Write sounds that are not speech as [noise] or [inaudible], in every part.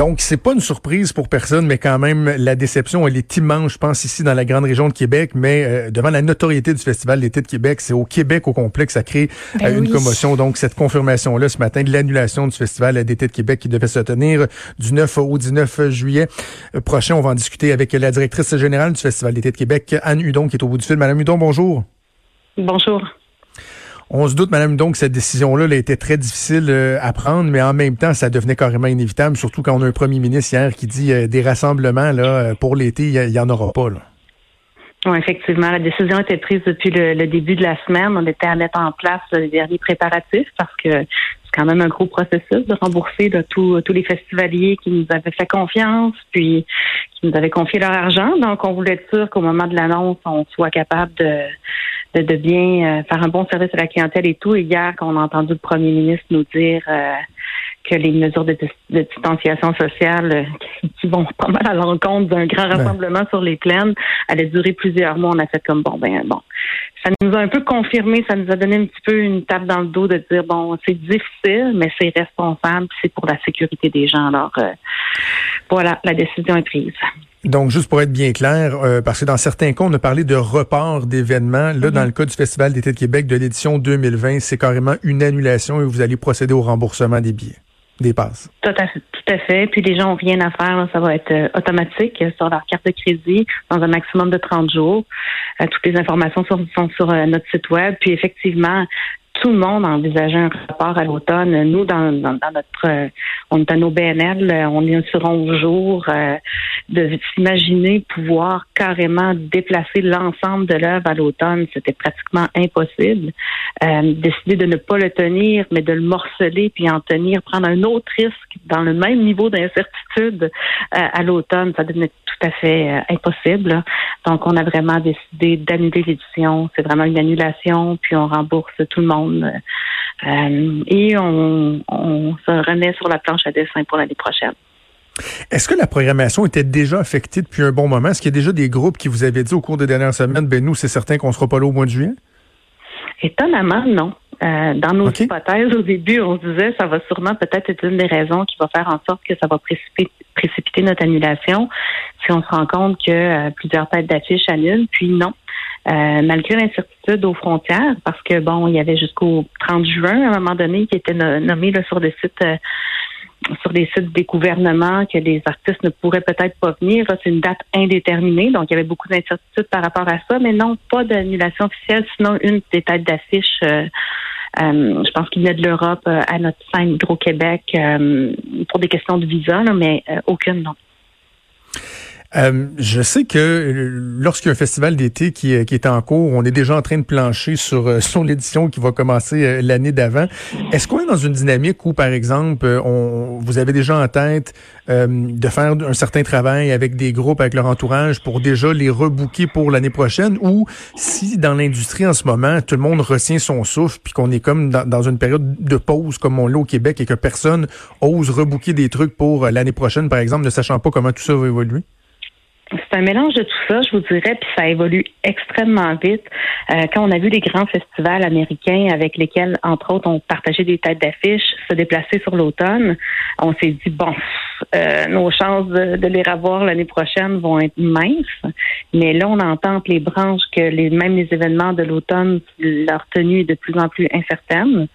Donc, c'est pas une surprise pour personne, mais quand même, la déception, elle est immense, je pense, ici dans la grande région de Québec, mais euh, devant la notoriété du Festival d'été de Québec, c'est au Québec au complexe, ça crée Ben euh, une oui. commotion. Donc, cette confirmation-là ce matin de l'annulation du Festival d'été de Québec qui devait se tenir du 9 au 19 juillet prochain. On va en discuter avec la directrice générale du Festival d'été de Québec, Anne Hudon, qui est au bout du fil. Madame Hudon, bonjour. Bonjour. On se doute, Madame Hudon, que cette décision-là elle a été très difficile euh, à prendre, mais en même temps, ça devenait carrément inévitable, surtout quand on a un premier ministre hier qui dit euh, des rassemblements là euh, pour l'été, il y a- il y, en aura pas. Oui, effectivement, la décision a été prise depuis le, début de la semaine. On était à mettre en place les derniers préparatifs parce que c'est quand même un gros processus de rembourser tous les festivaliers qui nous avaient fait confiance, puis qui nous avaient confié leur argent. Donc, on voulait être sûr qu'au moment de l'annonce, on soit capable de, de, de bien euh, faire un bon service à la clientèle et tout. Et hier, quand on a entendu le premier ministre nous dire euh, que les mesures de, de distanciation sociale euh, [laughs] qui vont pas mal à l'encontre d'un grand rassemblement sur les plaines allaient durer plusieurs mois. On a fait comme bon, ben bon. Ça nous a un peu confirmé, ça nous a donné un petit peu une tape dans le dos de dire bon, c'est difficile, mais c'est responsable, c'est pour la sécurité des gens. Alors euh, voilà, la décision est prise. Donc, juste pour être bien clair, euh, parce que dans certains cas, on a parlé de report d'événements. Là, dans le cas du Festival d'été de Québec de l'édition 2020, c'est carrément une annulation et vous allez procéder au remboursement des billets, des passes. Tout à fait. Tout à fait. Puis les gens ont rien à faire. là. Ça va être euh, automatique sur leur carte de crédit dans un maximum de 30 jours. Euh, toutes les informations sont, sont sur euh, notre site web. Puis effectivement, tout le monde envisageait un report à l'automne. Nous, dans, notre, euh, on est un OBNL, euh, on est sur 11 jours, euh, de s'imaginer pouvoir carrément déplacer l'ensemble de l'œuvre à l'automne, c'était pratiquement impossible. Euh, décider de ne pas le tenir, mais de le morceler puis en tenir, prendre un autre risque dans le même niveau d'incertitude euh, à l'automne, ça devenait tout à fait euh, impossible. Donc, on a vraiment décidé d'annuler l'édition. C'est vraiment une annulation, puis on rembourse tout le monde. Euh, et on, on se remet sur la planche à dessin pour l'année prochaine. Est-ce que la programmation était déjà affectée depuis un bon moment? Est-ce qu'il y a déjà des groupes qui vous avaient dit au cours des dernières semaines, ben nous, c'est certain qu'on sera pas là au mois de juillet? Étonnamment, non. Euh, dans nos hypothèses, au début, on se disait ça va sûrement peut-être être une des raisons qui va faire en sorte que ça va précipiter, précipiter notre annulation si on se rend compte que euh, plusieurs têtes d'affiches annulent. Puis non. Euh, malgré l'incertitude aux frontières, parce que bon, il y avait jusqu'au 30 juin à un moment donné qui était no- nommé là, sur le site euh, sur les sites des gouvernements que les artistes ne pourraient peut-être pas venir. C'est une date indéterminée, donc il y avait beaucoup d'incertitudes par rapport à ça, mais non, pas d'annulation officielle, sinon une des têtes d'affiche. euh, euh, je pense qu'il venait de l'Europe euh, à notre scène Hydro-Québec euh, pour des questions de visa, là, mais aucune, non. Euh, je sais que euh, lorsqu'il y a un festival d'été qui, est- qui est en cours, on est déjà en train de plancher sur, euh, [laughs] sur l'édition qui va commencer euh, l'année d'avant. Est-ce qu'on est dans une dynamique où, par exemple, euh, on, vous avez déjà en tête euh, de faire un certain travail avec des groupes, avec leur entourage, pour déjà les rebooker pour l'année prochaine, ou si dans l'industrie en ce moment, tout le monde retient son souffle, puis qu'on est comme dans, dans une période de pause comme on l'a au Québec et que personne ose rebooker des trucs pour euh, l'année prochaine, par exemple, ne sachant pas comment tout ça va évoluer? C'est un mélange de tout ça, je vous dirais, puis ça évolue extrêmement vite. Euh, quand on a vu les grands festivals américains avec lesquels, entre autres, on partageait des têtes d'affiches se déplacer sur l'automne, on s'est dit, bon, euh, nos chances de, les revoir l'année prochaine vont être minces. Mais là, on entend les branches que les, même les événements de l'automne, leur tenue est de plus en plus incertaine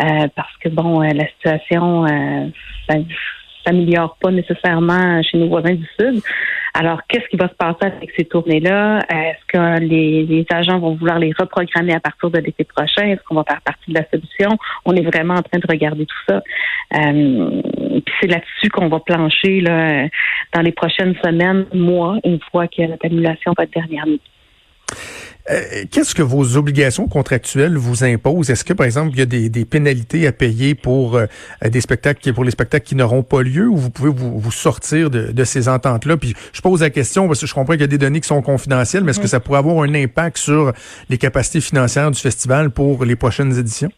euh, parce que, bon, euh, la situation euh, ben, s'améliore pas nécessairement chez nos voisins du Sud. Alors, qu'est-ce qui va se passer avec ces tournées-là? Est-ce que les, agents vont vouloir les reprogrammer à partir de l'été prochain? Est-ce qu'on va faire partie de la solution? On est vraiment en train de regarder tout ça. Euh, puis c'est là-dessus qu'on va plancher dans les prochaines semaines, mois, une fois que notre annulation va être dernière. Euh, qu'est-ce que vos obligations contractuelles vous imposent? Est-ce que, par exemple, il y a des, des pénalités à payer pour euh, des spectacles, pour les spectacles qui n'auront pas lieu ou vous pouvez vous, vous sortir de, de ces ententes-là? Puis je pose la question parce que je comprends qu'il y a des données qui sont confidentielles, mais est-ce que ça pourrait avoir un impact sur les capacités financières du festival pour les prochaines éditions?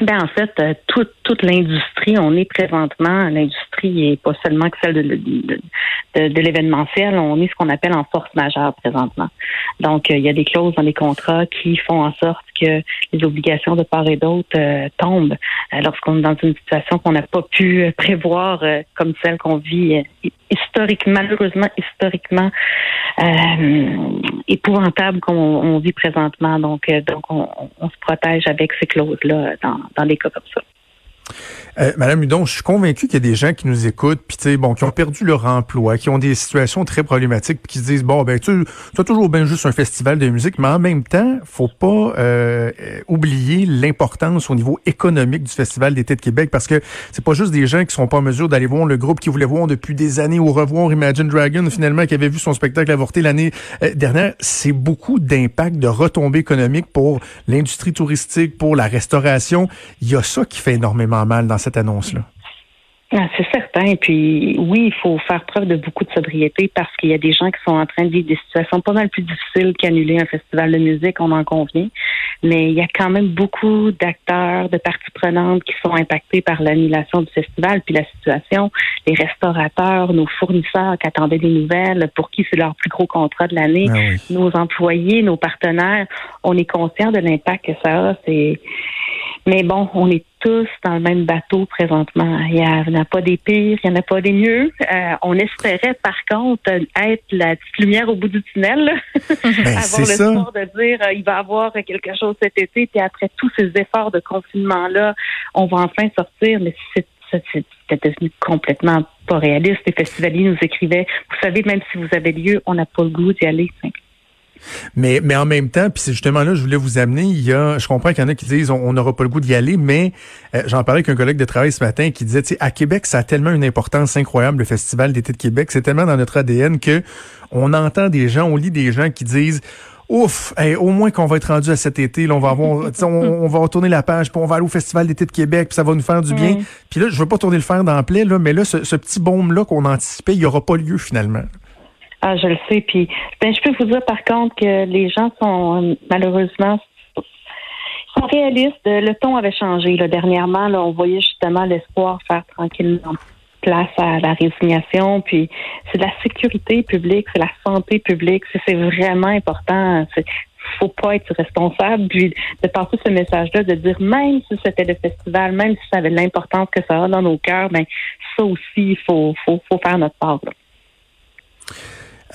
Ben en fait, euh, toute, toute l'industrie, on est présentement, l'industrie et pas seulement que celle de, l'événementiel, on est ce qu'on appelle en force majeure présentement. Donc, euh, il y a des clauses dans les contrats qui font en sorte que les obligations de part et d'autre euh, tombent lorsqu'on est dans une situation qu'on n'a pas pu prévoir comme celle qu'on vit historiquement, malheureusement historiquement épouvantable qu'on vit présentement. Donc, donc on, on, se protège avec ces clauses-là dans, dans des cas comme ça. Euh, Madame Hudon, je suis convaincu qu'il y a des gens qui nous écoutent, puis bon, qui ont perdu leur emploi, qui ont des situations très problématiques, puis qui se disent bon, ben tu as toujours bien juste un festival de musique, mais en même temps, faut pas euh, oublier l'importance au niveau économique du festival d'été de Québec, parce que c'est pas juste des gens qui sont pas en mesure d'aller voir le groupe qui voulait voir depuis des années ou revoir Imagine Dragon finalement qui avait vu son spectacle avorté l'année euh, dernière. C'est beaucoup d'impact, de retombées économiques pour l'industrie touristique, pour la restauration. Il y a ça qui fait énormément mal dans cette annonce-là. Ah, c'est certain. Puis oui, il faut faire preuve de beaucoup de sobriété parce qu'il y a des gens qui sont en train de vivre des situations pas mal plus difficiles qu'annuler un festival de musique, on en convient. Mais il y a quand même beaucoup d'acteurs, de parties prenantes qui sont impactés par l'annulation du festival, puis la situation. Les restaurateurs, nos fournisseurs qui attendaient des nouvelles, pour qui c'est leur plus gros contrat de l'année, ah nos employés, nos partenaires, on est conscient de l'impact que ça a. C'est mais bon, on est tous dans le même bateau présentement. Il n'y en a pas des pires, il n'y en a pas des mieux. Euh, on espérait, par contre, être la petite lumière au bout du tunnel. [laughs] Ben, [laughs] avoir l'espoir de dire euh, il va y avoir quelque chose cet été, puis après tous ces efforts de confinement-là, on va enfin sortir. Mais c'était devenu complètement pas réaliste. Les festivaliers nous écrivaient, vous savez, même si vous avez lieu, on n'a pas le goût d'y aller. Mais, mais en même temps, puis c'est justement là je voulais vous amener, il y a, je comprends qu'il y en a qui disent on n'aura pas le goût d'y aller, mais euh, j'en parlais avec un collègue de travail ce matin qui disait, tu sais, à Québec, ça a tellement une importance incroyable, le Festival d'été de Québec, c'est tellement dans notre ADN que on entend des gens, on lit des gens qui disent Ouf, au moins qu'on va être rendu à cet été, là, on va avoir, [laughs] on, va retourner la page, puis on va aller au Festival d'été de Québec, puis ça va nous faire du bien. Puis là, je veux pas tourner le fer dans le plaie, là, mais là, ce, ce petit baume là qu'on anticipait, il y aura pas lieu finalement. Ah, je le sais. Puis, ben, je peux vous dire par contre que les gens sont euh, malheureusement sont réalistes. Le ton avait changé. Là, dernièrement, là, on voyait justement l'espoir faire tranquillement place à la résignation. Puis, c'est la sécurité publique, c'est la santé publique. C'est vraiment important. Il faut pas être responsable. Puis, de passer ce message-là, de dire même si c'était le festival, même si ça avait l'importance que ça a dans nos cœurs, ben ça aussi, il faut, faut, faut faire notre part. Là.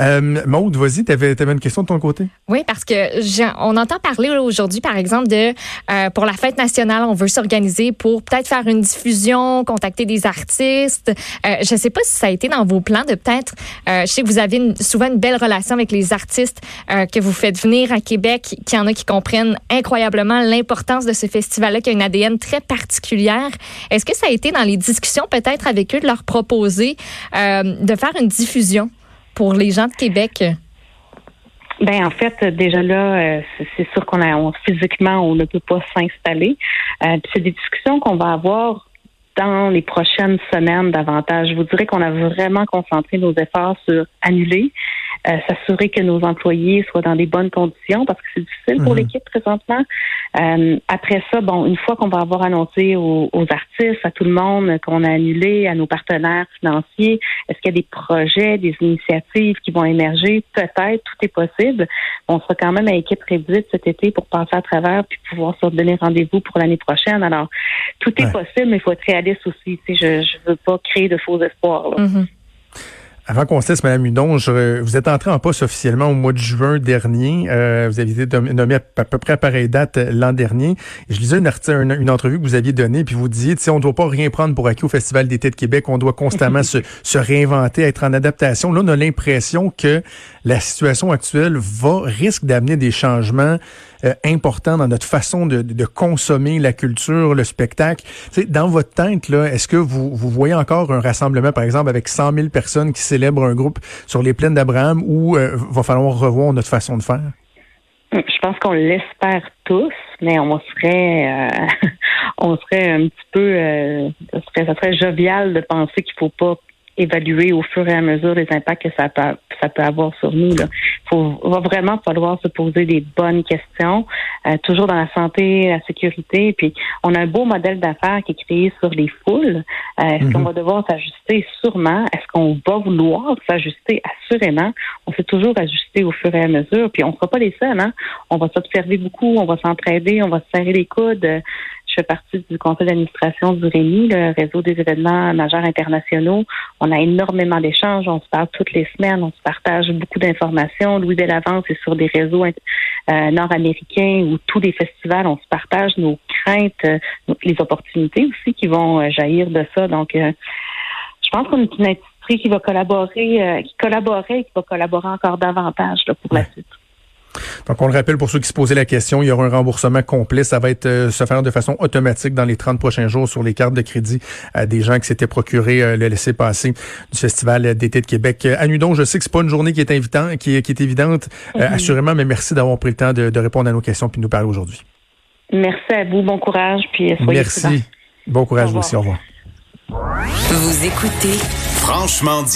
Euh, Maude, vas-y, tu avais, une question de ton côté? Oui, parce que on entend parler aujourd'hui, par exemple, de euh, pour la fête nationale, on veut s'organiser pour peut-être faire une diffusion, contacter des artistes. Euh, je ne sais pas si ça a été dans vos plans de peut-être. Euh, je sais que vous avez souvent une belle relation avec les artistes que vous faites venir à Québec, qu'il y en a qui comprennent incroyablement l'importance de ce festival-là, qui a une ADN très particulière. Est-ce que ça a été dans les discussions peut-être avec eux de leur proposer de faire une diffusion? Pour les gens de Québec? Ben en fait, déjà là, euh, c'est sûr qu'on a physiquement on ne peut pas s'installer. Euh, c'est des discussions qu'on va avoir dans les prochaines semaines davantage. Je vous dirais qu'on a vraiment concentré nos efforts sur annuler, euh, s'assurer que nos employés soient dans des bonnes conditions parce que c'est difficile pour mhm. l'équipe présentement. Euh, après ça, bon, une fois qu'on va avoir annoncé aux, artistes, à tout le monde qu'on a annulé, à nos partenaires financiers, est-ce qu'il y a des projets, des initiatives qui vont émerger? Peut-être, tout est possible. On sera quand même à équipe réduite cet été pour passer à travers puis pouvoir se donner rendez-vous pour l'année prochaine. Alors, tout est possible, mais il faut être réaliste aussi. Tu sais, je ne veux pas créer de faux espoirs. Là. Mm-hmm. Avant qu'on se laisse, Mme Hudon, vous êtes entré en poste officiellement au mois de juin dernier. Euh, vous avez été nommé à, peu près à pareille date euh, l'an dernier. je lisais une, une, entrevue que vous aviez donnée, puis vous disiez, on ne doit pas rien prendre pour acquis au Festival d'été de Québec. On doit constamment [laughs] se, se, réinventer, être en adaptation. Là, on a l'impression que la situation actuelle va risque d'amener des changements euh, importants dans notre façon de, consommer la culture, le spectacle. dans votre tête, là, est-ce que vous, vous voyez encore un rassemblement, par exemple, avec 100 000 personnes qui célèbrent un groupe sur les plaines d'Abraham ou euh, va falloir revoir notre façon de faire? Je pense qu'on l'espère tous, mais on serait, euh, [laughs] on serait un petit peu, ça, serait, serait jovial de penser qu'il faut pas évaluer au fur et à mesure les impacts que ça peut, ça peut avoir sur nous. Il faut, va vraiment falloir se poser des bonnes questions, euh, toujours dans la santé, la sécurité. Puis on a un beau modèle d'affaires qui est créé sur les foules. Euh, est-ce qu'on mhm. va devoir s'ajuster? Sûrement? Est-ce qu'on va vouloir s'ajuster? Assurément? On s'est toujours ajusté au fur et à mesure. Puis on ne sera pas les seuls. Hein? On va s'observer beaucoup, on va s'entraider, on va se serrer les coudes. Je fais partie du conseil d'administration du REMI, le réseau des événements majeurs internationaux. On a énormément d'échanges, on se parle toutes les semaines, on se partage beaucoup d'informations. Louis Delavance est sur des réseaux euh, nord-américains où tous les festivals, on se partage nos craintes, euh, les opportunités aussi qui vont euh, jaillir de ça. Donc, je pense qu'on est une industrie qui va collaborer, qui collaborait et qui va collaborer encore davantage pour la suite. Donc, on le rappelle pour ceux qui se posaient la question, il y aura un remboursement complet. Ça va être euh, se faire de façon automatique dans les 30 prochains jours sur les cartes de crédit à des gens qui s'étaient procurés euh, le laisser passer du Festival d'été de Québec. Euh, Anudon, je sais que c'est pas une journée qui est invitant, qui, est, évidente, mhm. assurément, mais merci d'avoir pris le temps de, répondre à nos questions puis de nous parler aujourd'hui. Merci à vous, bon courage, puis soyez Merci. Bon courage vous aussi, au revoir. Vous écoutez Franchement dit.